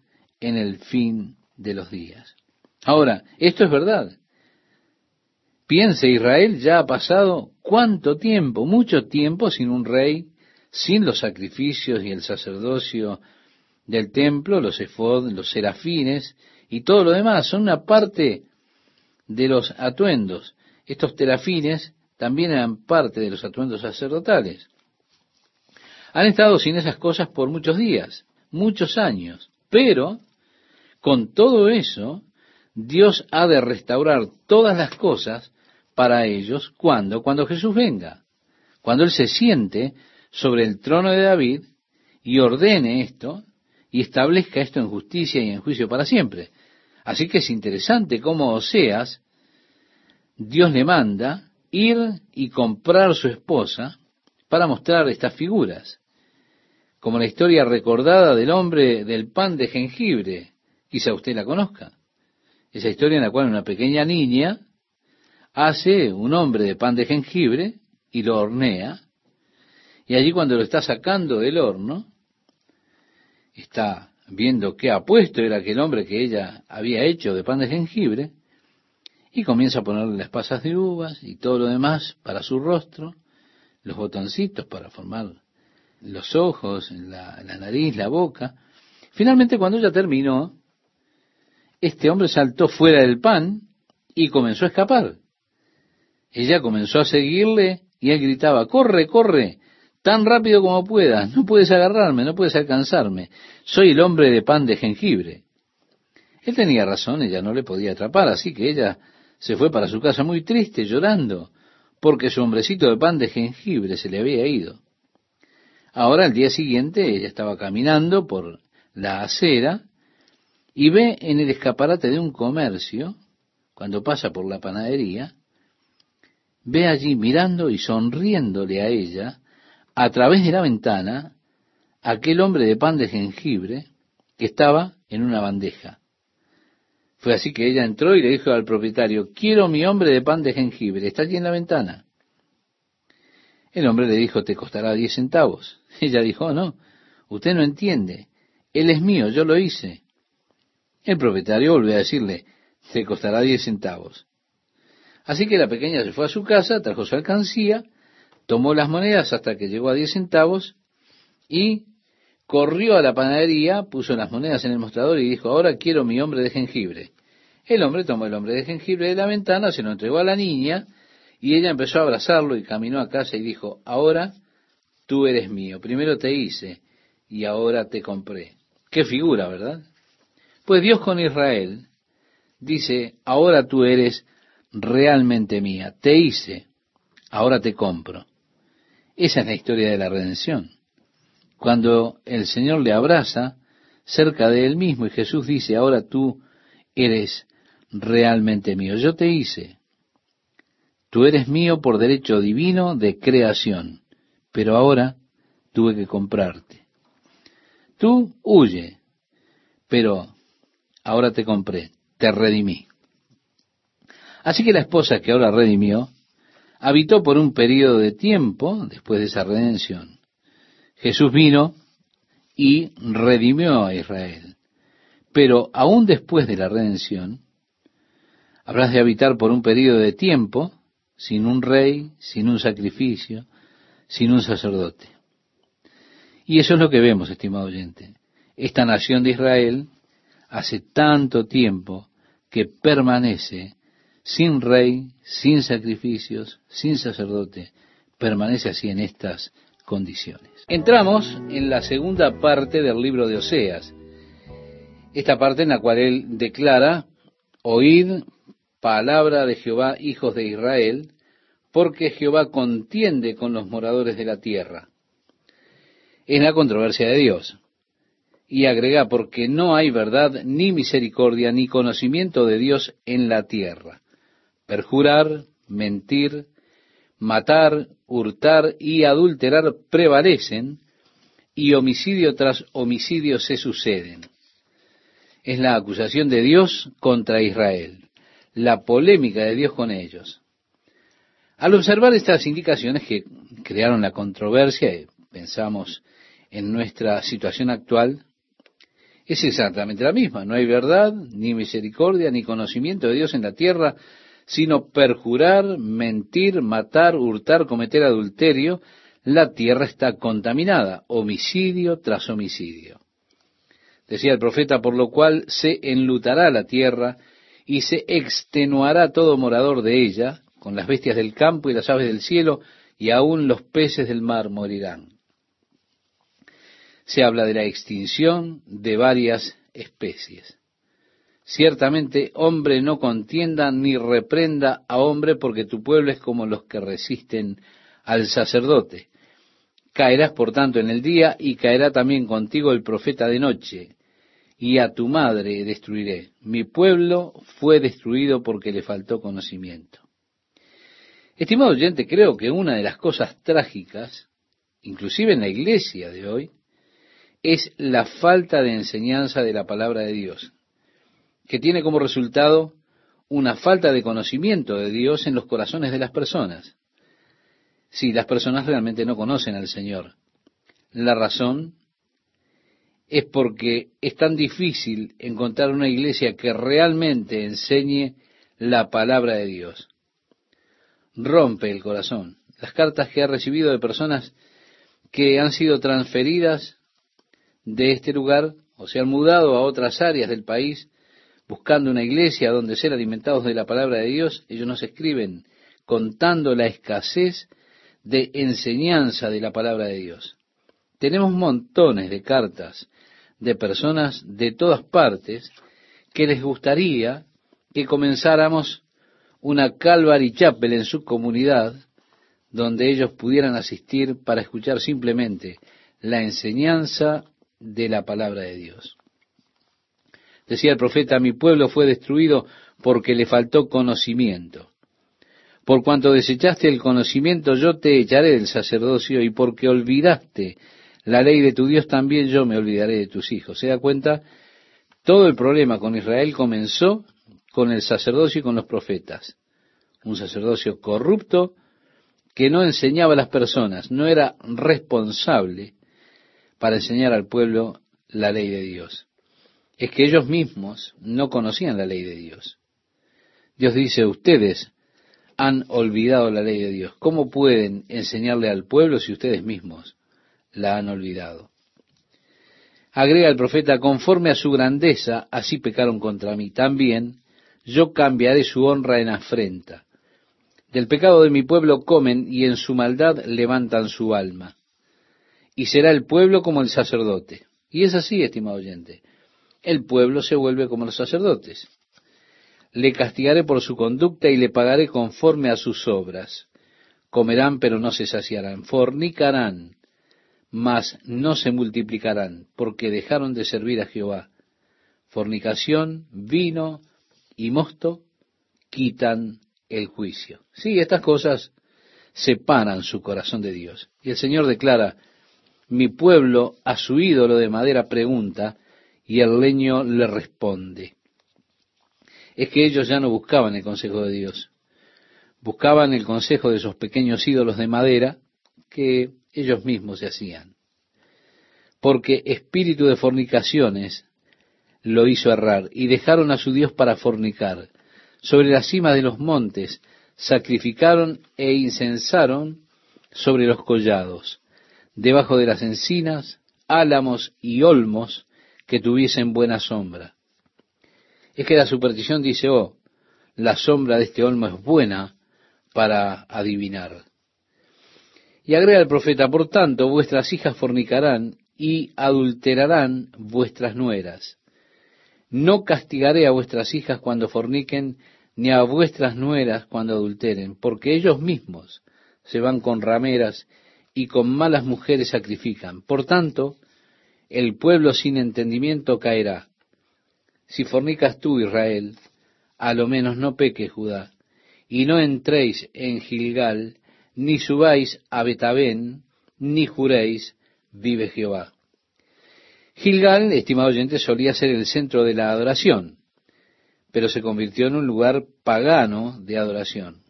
en el fin de los días. Ahora, esto es verdad. Piense, Israel ya ha pasado cuánto tiempo, mucho tiempo sin un rey, sin los sacrificios y el sacerdocio del templo, los efod, los serafines y todo lo demás. Son una parte de los atuendos. Estos terafines también eran parte de los atuendos sacerdotales. Han estado sin esas cosas por muchos días, muchos años, pero con todo eso, Dios ha de restaurar todas las cosas para ellos cuando, cuando Jesús venga, cuando Él se siente sobre el trono de David y ordene esto y establezca esto en justicia y en juicio para siempre. Así que es interesante cómo Oseas, Dios le manda ir y comprar su esposa para mostrar estas figuras como la historia recordada del hombre del pan de jengibre. Quizá usted la conozca. Esa historia en la cual una pequeña niña hace un hombre de pan de jengibre y lo hornea. Y allí cuando lo está sacando del horno, está viendo qué apuesto era aquel hombre que ella había hecho de pan de jengibre, y comienza a ponerle las pasas de uvas y todo lo demás para su rostro, los botoncitos para formar los ojos, la, la nariz, la boca. Finalmente, cuando ella terminó, este hombre saltó fuera del pan y comenzó a escapar. Ella comenzó a seguirle y él gritaba, corre, corre, tan rápido como puedas, no puedes agarrarme, no puedes alcanzarme, soy el hombre de pan de jengibre. Él tenía razón, ella no le podía atrapar, así que ella se fue para su casa muy triste, llorando, porque su hombrecito de pan de jengibre se le había ido. Ahora, al día siguiente, ella estaba caminando por la acera y ve en el escaparate de un comercio, cuando pasa por la panadería, ve allí mirando y sonriéndole a ella, a través de la ventana, aquel hombre de pan de jengibre que estaba en una bandeja. Fue así que ella entró y le dijo al propietario, quiero mi hombre de pan de jengibre, está allí en la ventana. El hombre le dijo, te costará diez centavos. Ella dijo, no, usted no entiende, él es mío, yo lo hice. El propietario volvió a decirle, te costará diez centavos. Así que la pequeña se fue a su casa, trajo su alcancía, tomó las monedas hasta que llegó a diez centavos y corrió a la panadería, puso las monedas en el mostrador y dijo, ahora quiero mi hombre de jengibre. El hombre tomó el hombre de jengibre de la ventana, se lo entregó a la niña y ella empezó a abrazarlo y caminó a casa y dijo, ahora tú eres mío. Primero te hice y ahora te compré. Qué figura, ¿verdad? Pues Dios con Israel dice, ahora tú eres realmente mía. Te hice, ahora te compro. Esa es la historia de la redención. Cuando el Señor le abraza cerca de él mismo y Jesús dice, ahora tú eres realmente mío. Yo te hice. Tú eres mío por derecho divino de creación, pero ahora tuve que comprarte. Tú huye, pero ahora te compré, te redimí. Así que la esposa que ahora redimió, habitó por un periodo de tiempo después de esa redención. Jesús vino y redimió a Israel. Pero aún después de la redención, habrás de habitar por un periodo de tiempo sin un rey, sin un sacrificio, sin un sacerdote. Y eso es lo que vemos, estimado oyente. Esta nación de Israel hace tanto tiempo que permanece sin rey, sin sacrificios, sin sacerdote, permanece así en estas condiciones. Entramos en la segunda parte del libro de Oseas, esta parte en la cual él declara, oíd palabra de Jehová, hijos de Israel, porque Jehová contiende con los moradores de la tierra. Es la controversia de Dios. Y agrega, porque no hay verdad, ni misericordia, ni conocimiento de Dios en la tierra perjurar, mentir, matar, hurtar y adulterar prevalecen y homicidio tras homicidio se suceden. Es la acusación de Dios contra Israel, la polémica de Dios con ellos. Al observar estas indicaciones que crearon la controversia, y pensamos en nuestra situación actual, es exactamente la misma. No hay verdad, ni misericordia, ni conocimiento de Dios en la tierra, sino perjurar, mentir, matar, hurtar, cometer adulterio, la tierra está contaminada, homicidio tras homicidio. Decía el profeta, por lo cual se enlutará la tierra y se extenuará todo morador de ella, con las bestias del campo y las aves del cielo, y aún los peces del mar morirán. Se habla de la extinción de varias especies. Ciertamente hombre no contienda ni reprenda a hombre, porque tu pueblo es como los que resisten al sacerdote. Caerás por tanto en el día y caerá también contigo el profeta de noche, y a tu madre destruiré. Mi pueblo fue destruido porque le faltó conocimiento. Estimado oyente, creo que una de las cosas trágicas, inclusive en la iglesia de hoy, es la falta de enseñanza de la palabra de Dios que tiene como resultado una falta de conocimiento de Dios en los corazones de las personas. Si las personas realmente no conocen al Señor. La razón es porque es tan difícil encontrar una iglesia que realmente enseñe la palabra de Dios. Rompe el corazón. Las cartas que ha recibido de personas que han sido transferidas de este lugar o se han mudado a otras áreas del país buscando una iglesia donde ser alimentados de la palabra de Dios, ellos nos escriben contando la escasez de enseñanza de la palabra de Dios. Tenemos montones de cartas de personas de todas partes que les gustaría que comenzáramos una Calvary Chapel en su comunidad donde ellos pudieran asistir para escuchar simplemente la enseñanza de la palabra de Dios. Decía el profeta, mi pueblo fue destruido porque le faltó conocimiento. Por cuanto desechaste el conocimiento, yo te echaré del sacerdocio, y porque olvidaste la ley de tu Dios, también yo me olvidaré de tus hijos. ¿Se da cuenta? Todo el problema con Israel comenzó con el sacerdocio y con los profetas. Un sacerdocio corrupto que no enseñaba a las personas, no era responsable para enseñar al pueblo la ley de Dios es que ellos mismos no conocían la ley de Dios. Dios dice, ustedes han olvidado la ley de Dios. ¿Cómo pueden enseñarle al pueblo si ustedes mismos la han olvidado? Agrega el profeta, conforme a su grandeza, así pecaron contra mí. También yo cambiaré su honra en afrenta. Del pecado de mi pueblo comen y en su maldad levantan su alma. y será el pueblo como el sacerdote. Y es así, estimado oyente. El pueblo se vuelve como los sacerdotes. Le castigaré por su conducta y le pagaré conforme a sus obras. Comerán, pero no se saciarán. Fornicarán, mas no se multiplicarán, porque dejaron de servir a Jehová. Fornicación, vino y mosto quitan el juicio. Sí, estas cosas separan su corazón de Dios. Y el Señor declara, mi pueblo a su ídolo de madera pregunta, y el leño le responde. Es que ellos ya no buscaban el consejo de Dios, buscaban el consejo de esos pequeños ídolos de madera que ellos mismos se hacían. Porque espíritu de fornicaciones lo hizo errar, y dejaron a su Dios para fornicar. Sobre la cima de los montes sacrificaron e incensaron sobre los collados debajo de las encinas, álamos y olmos que tuviesen buena sombra. Es que la superstición dice, oh, la sombra de este olmo es buena para adivinar. Y agrega el profeta, por tanto, vuestras hijas fornicarán y adulterarán vuestras nueras. No castigaré a vuestras hijas cuando forniquen, ni a vuestras nueras cuando adulteren, porque ellos mismos se van con rameras y con malas mujeres sacrifican. Por tanto, el pueblo sin entendimiento caerá. Si fornicas tú, Israel, a lo menos no peque Judá, y no entréis en Gilgal, ni subáis a Betabén, ni juréis, vive Jehová. Gilgal, estimado oyente, solía ser el centro de la adoración, pero se convirtió en un lugar pagano de adoración.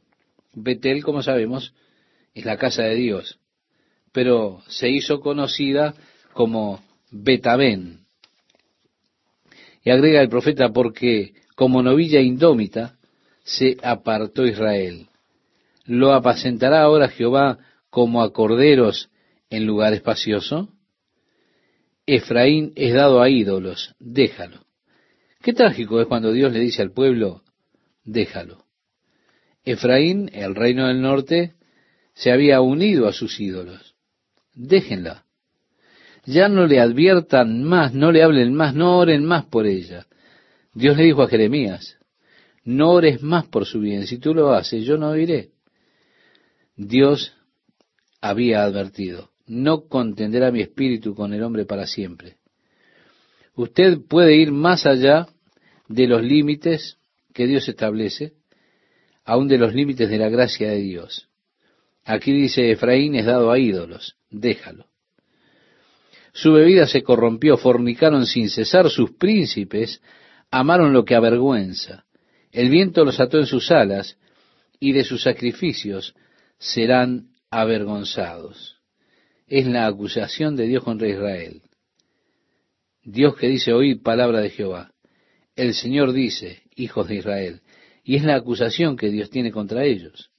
Betel, como sabemos, es la casa de Dios pero se hizo conocida como Betabén. Y agrega el profeta, porque como novilla indómita se apartó Israel. ¿Lo apacentará ahora Jehová como a corderos en lugar espacioso? Efraín es dado a ídolos, déjalo. Qué trágico es cuando Dios le dice al pueblo, déjalo. Efraín, el reino del norte, se había unido a sus ídolos déjenla. Ya no le adviertan más, no le hablen más, no oren más por ella. Dios le dijo a Jeremías, no ores más por su bien, si tú lo haces, yo no oiré. Dios había advertido, no contenderá mi espíritu con el hombre para siempre. Usted puede ir más allá de los límites que Dios establece, aun de los límites de la gracia de Dios. Aquí dice, Efraín es dado a ídolos, déjalo. Su bebida se corrompió, fornicaron sin cesar, sus príncipes amaron lo que avergüenza. El viento los ató en sus alas, y de sus sacrificios serán avergonzados. Es la acusación de Dios contra Israel. Dios que dice, oíd palabra de Jehová. El Señor dice, hijos de Israel. Y es la acusación que Dios tiene contra ellos.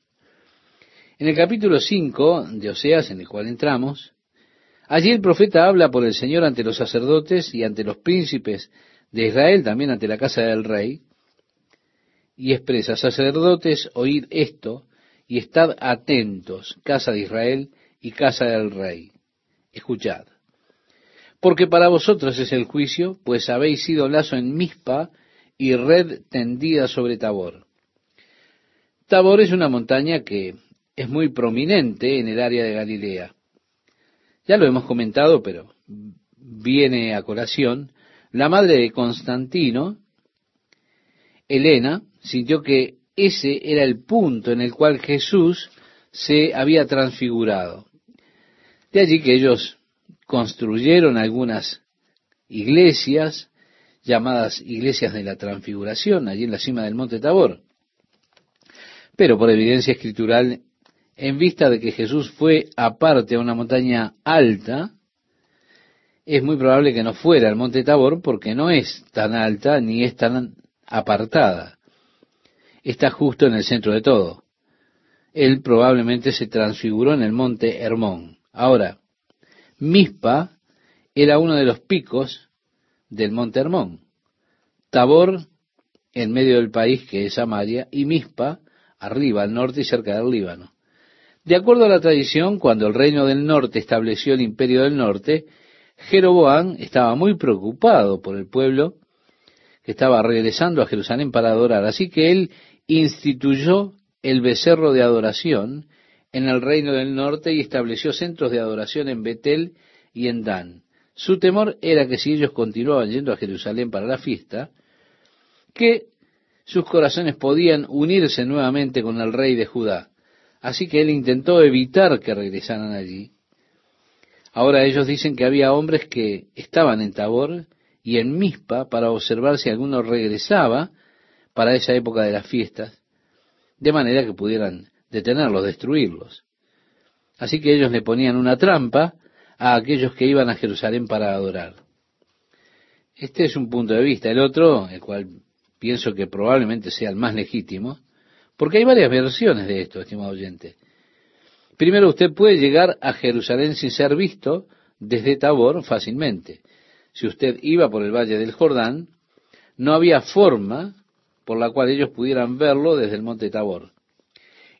En el capítulo 5 de Oseas, en el cual entramos, allí el profeta habla por el Señor ante los sacerdotes y ante los príncipes de Israel, también ante la casa del rey, y expresa, sacerdotes, oíd esto y estad atentos, casa de Israel y casa del rey. Escuchad. Porque para vosotros es el juicio, pues habéis sido lazo en Mispa y red tendida sobre Tabor. Tabor es una montaña que es muy prominente en el área de Galilea. Ya lo hemos comentado, pero viene a colación. La madre de Constantino, Elena, sintió que ese era el punto en el cual Jesús se había transfigurado. De allí que ellos construyeron algunas iglesias llamadas iglesias de la transfiguración, allí en la cima del monte Tabor. Pero por evidencia escritural en vista de que Jesús fue aparte a una montaña alta, es muy probable que no fuera al monte Tabor porque no es tan alta ni es tan apartada. Está justo en el centro de todo. Él probablemente se transfiguró en el monte Hermón. Ahora, Mispa era uno de los picos del monte Hermón. Tabor en medio del país que es Samaria y Mispa arriba al norte y cerca del Líbano. De acuerdo a la tradición, cuando el reino del norte estableció el imperio del norte, Jeroboam estaba muy preocupado por el pueblo que estaba regresando a Jerusalén para adorar. Así que él instituyó el becerro de adoración en el reino del norte y estableció centros de adoración en Betel y en Dan. Su temor era que si ellos continuaban yendo a Jerusalén para la fiesta, que sus corazones podían unirse nuevamente con el rey de Judá. Así que él intentó evitar que regresaran allí. Ahora ellos dicen que había hombres que estaban en Tabor y en Mispa para observar si alguno regresaba para esa época de las fiestas, de manera que pudieran detenerlos, destruirlos. Así que ellos le ponían una trampa a aquellos que iban a Jerusalén para adorar. Este es un punto de vista. El otro, el cual pienso que probablemente sea el más legítimo, porque hay varias versiones de esto, estimado oyente. Primero, usted puede llegar a Jerusalén sin ser visto desde Tabor fácilmente. Si usted iba por el valle del Jordán, no había forma por la cual ellos pudieran verlo desde el monte Tabor.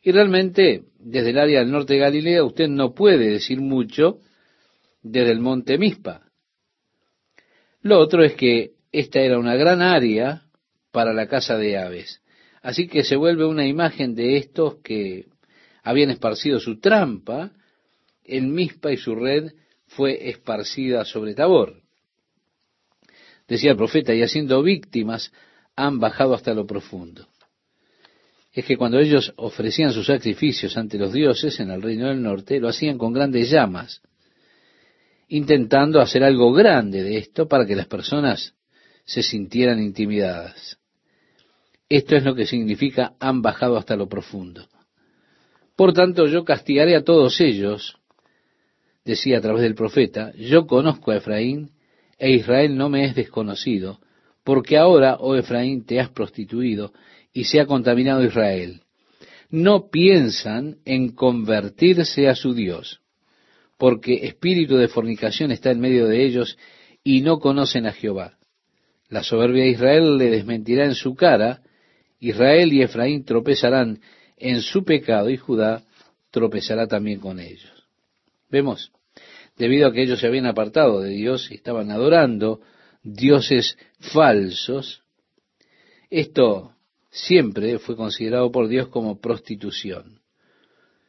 Y realmente, desde el área del norte de Galilea, usted no puede decir mucho desde el monte Mispa. Lo otro es que esta era una gran área para la casa de aves. Así que se vuelve una imagen de estos que habían esparcido su trampa en Mispa y su red fue esparcida sobre Tabor. Decía el profeta, y haciendo víctimas han bajado hasta lo profundo. Es que cuando ellos ofrecían sus sacrificios ante los dioses en el reino del norte, lo hacían con grandes llamas, intentando hacer algo grande de esto para que las personas se sintieran intimidadas. Esto es lo que significa han bajado hasta lo profundo. Por tanto, yo castigaré a todos ellos, decía a través del profeta, yo conozco a Efraín, e Israel no me es desconocido, porque ahora, oh Efraín, te has prostituido y se ha contaminado Israel. No piensan en convertirse a su Dios, porque espíritu de fornicación está en medio de ellos y no conocen a Jehová. La soberbia de Israel le desmentirá en su cara, Israel y Efraín tropezarán en su pecado y Judá tropezará también con ellos. Vemos, debido a que ellos se habían apartado de Dios y estaban adorando dioses falsos, esto siempre fue considerado por Dios como prostitución.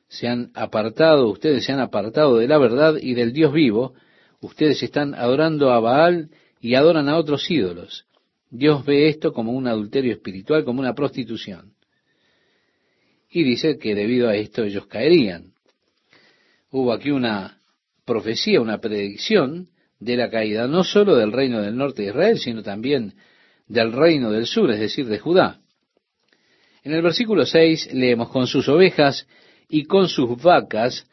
Se han apartado, ustedes se han apartado de la verdad y del Dios vivo, ustedes están adorando a Baal y adoran a otros ídolos. Dios ve esto como un adulterio espiritual, como una prostitución. Y dice que debido a esto ellos caerían. Hubo aquí una profecía, una predicción de la caída no sólo del reino del norte de Israel, sino también del reino del sur, es decir, de Judá. En el versículo 6 leemos, con sus ovejas y con sus vacas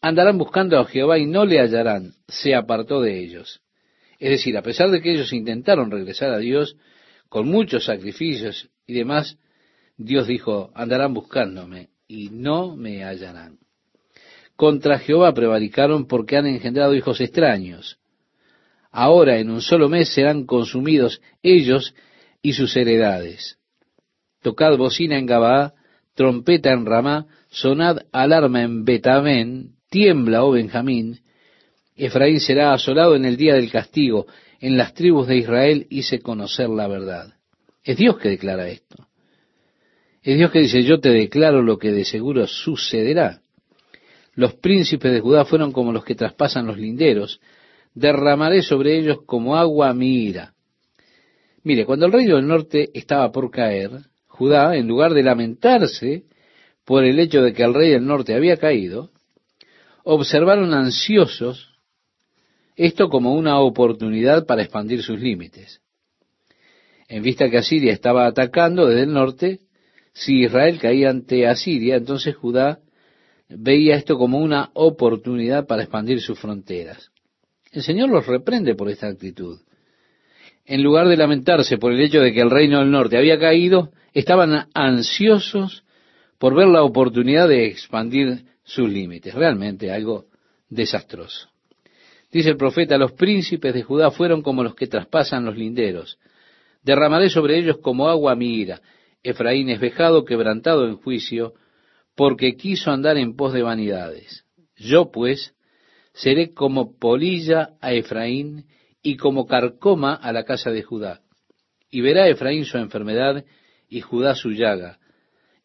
andarán buscando a Jehová y no le hallarán, se apartó de ellos. Es decir, a pesar de que ellos intentaron regresar a Dios con muchos sacrificios y demás, Dios dijo, andarán buscándome y no me hallarán. Contra Jehová prevaricaron porque han engendrado hijos extraños ahora en un solo mes serán consumidos ellos y sus heredades. Tocad bocina en Gabaa, trompeta en Ramá, sonad alarma en Betamén, tiembla, oh Benjamín. Efraín será asolado en el día del castigo, en las tribus de Israel hice conocer la verdad. Es Dios que declara esto. Es Dios que dice, yo te declaro lo que de seguro sucederá. Los príncipes de Judá fueron como los que traspasan los linderos, derramaré sobre ellos como agua mi ira. Mire, cuando el reino del norte estaba por caer, Judá, en lugar de lamentarse por el hecho de que el rey del norte había caído, observaron ansiosos esto como una oportunidad para expandir sus límites. En vista que Asiria estaba atacando desde el norte, si Israel caía ante Asiria, entonces Judá veía esto como una oportunidad para expandir sus fronteras. El Señor los reprende por esta actitud. En lugar de lamentarse por el hecho de que el reino del norte había caído, estaban ansiosos por ver la oportunidad de expandir sus límites. Realmente algo desastroso. Dice el profeta, los príncipes de Judá fueron como los que traspasan los linderos. Derramaré sobre ellos como agua mi ira. Efraín es vejado, quebrantado en juicio, porque quiso andar en pos de vanidades. Yo pues seré como polilla a Efraín y como carcoma a la casa de Judá. Y verá Efraín su enfermedad y Judá su llaga.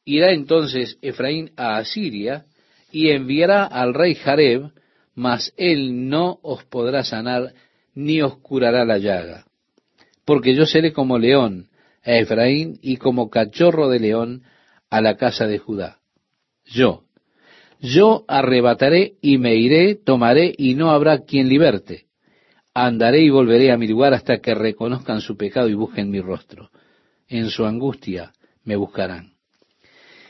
Irá entonces Efraín a Asiria y enviará al rey Jareb, mas él no os podrá sanar ni os curará la llaga. Porque yo seré como león a Efraín y como cachorro de león a la casa de Judá. Yo, yo arrebataré y me iré, tomaré y no habrá quien liberte. Andaré y volveré a mi lugar hasta que reconozcan su pecado y busquen mi rostro. En su angustia me buscarán.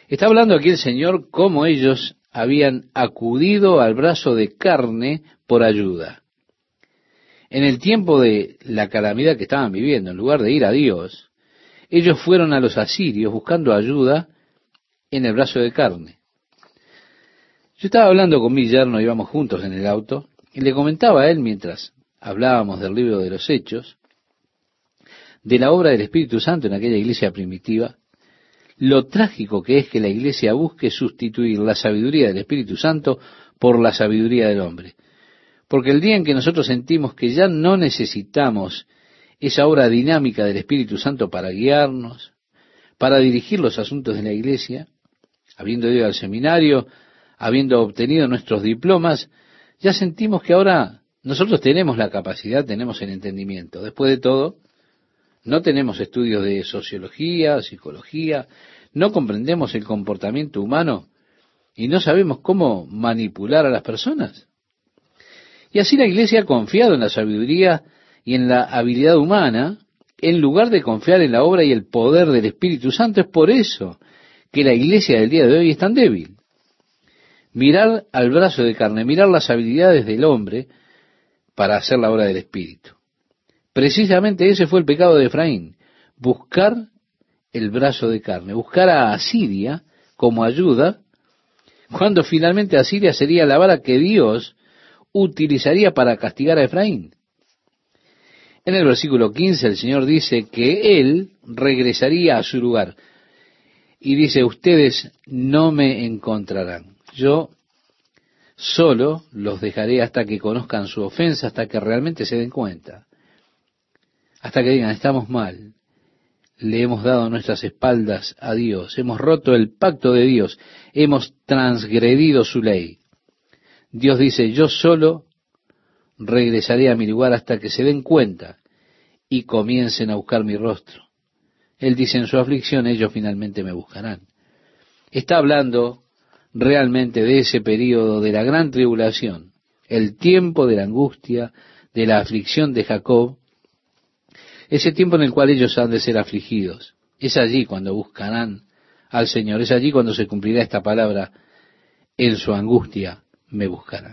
Está hablando aquí el Señor cómo ellos habían acudido al brazo de carne por ayuda. En el tiempo de la calamidad que estaban viviendo, en lugar de ir a Dios, ellos fueron a los asirios buscando ayuda en el brazo de carne. Yo estaba hablando con mi yerno, íbamos juntos en el auto, y le comentaba a él mientras hablábamos del libro de los Hechos, de la obra del Espíritu Santo en aquella iglesia primitiva, lo trágico que es que la iglesia busque sustituir la sabiduría del Espíritu Santo por la sabiduría del hombre. Porque el día en que nosotros sentimos que ya no necesitamos esa obra dinámica del Espíritu Santo para guiarnos, para dirigir los asuntos de la iglesia, habiendo ido al seminario, habiendo obtenido nuestros diplomas, ya sentimos que ahora nosotros tenemos la capacidad, tenemos el entendimiento. Después de todo, no tenemos estudios de sociología, psicología, no comprendemos el comportamiento humano y no sabemos cómo manipular a las personas. Y así la Iglesia ha confiado en la sabiduría y en la habilidad humana en lugar de confiar en la obra y el poder del Espíritu Santo. Es por eso que la Iglesia del día de hoy es tan débil. Mirar al brazo de carne, mirar las habilidades del hombre para hacer la obra del Espíritu. Precisamente ese fue el pecado de Efraín, buscar el brazo de carne, buscar a Asiria como ayuda, cuando finalmente Asiria sería la vara que Dios utilizaría para castigar a Efraín. En el versículo 15 el Señor dice que Él regresaría a su lugar. Y dice, ustedes no me encontrarán. Yo solo los dejaré hasta que conozcan su ofensa, hasta que realmente se den cuenta hasta que digan, estamos mal, le hemos dado nuestras espaldas a Dios, hemos roto el pacto de Dios, hemos transgredido su ley. Dios dice, yo solo regresaré a mi lugar hasta que se den cuenta y comiencen a buscar mi rostro. Él dice, en su aflicción ellos finalmente me buscarán. Está hablando realmente de ese periodo de la gran tribulación, el tiempo de la angustia, de la aflicción de Jacob, ese tiempo en el cual ellos han de ser afligidos. Es allí cuando buscarán al Señor, es allí cuando se cumplirá esta palabra, en su angustia me buscarán.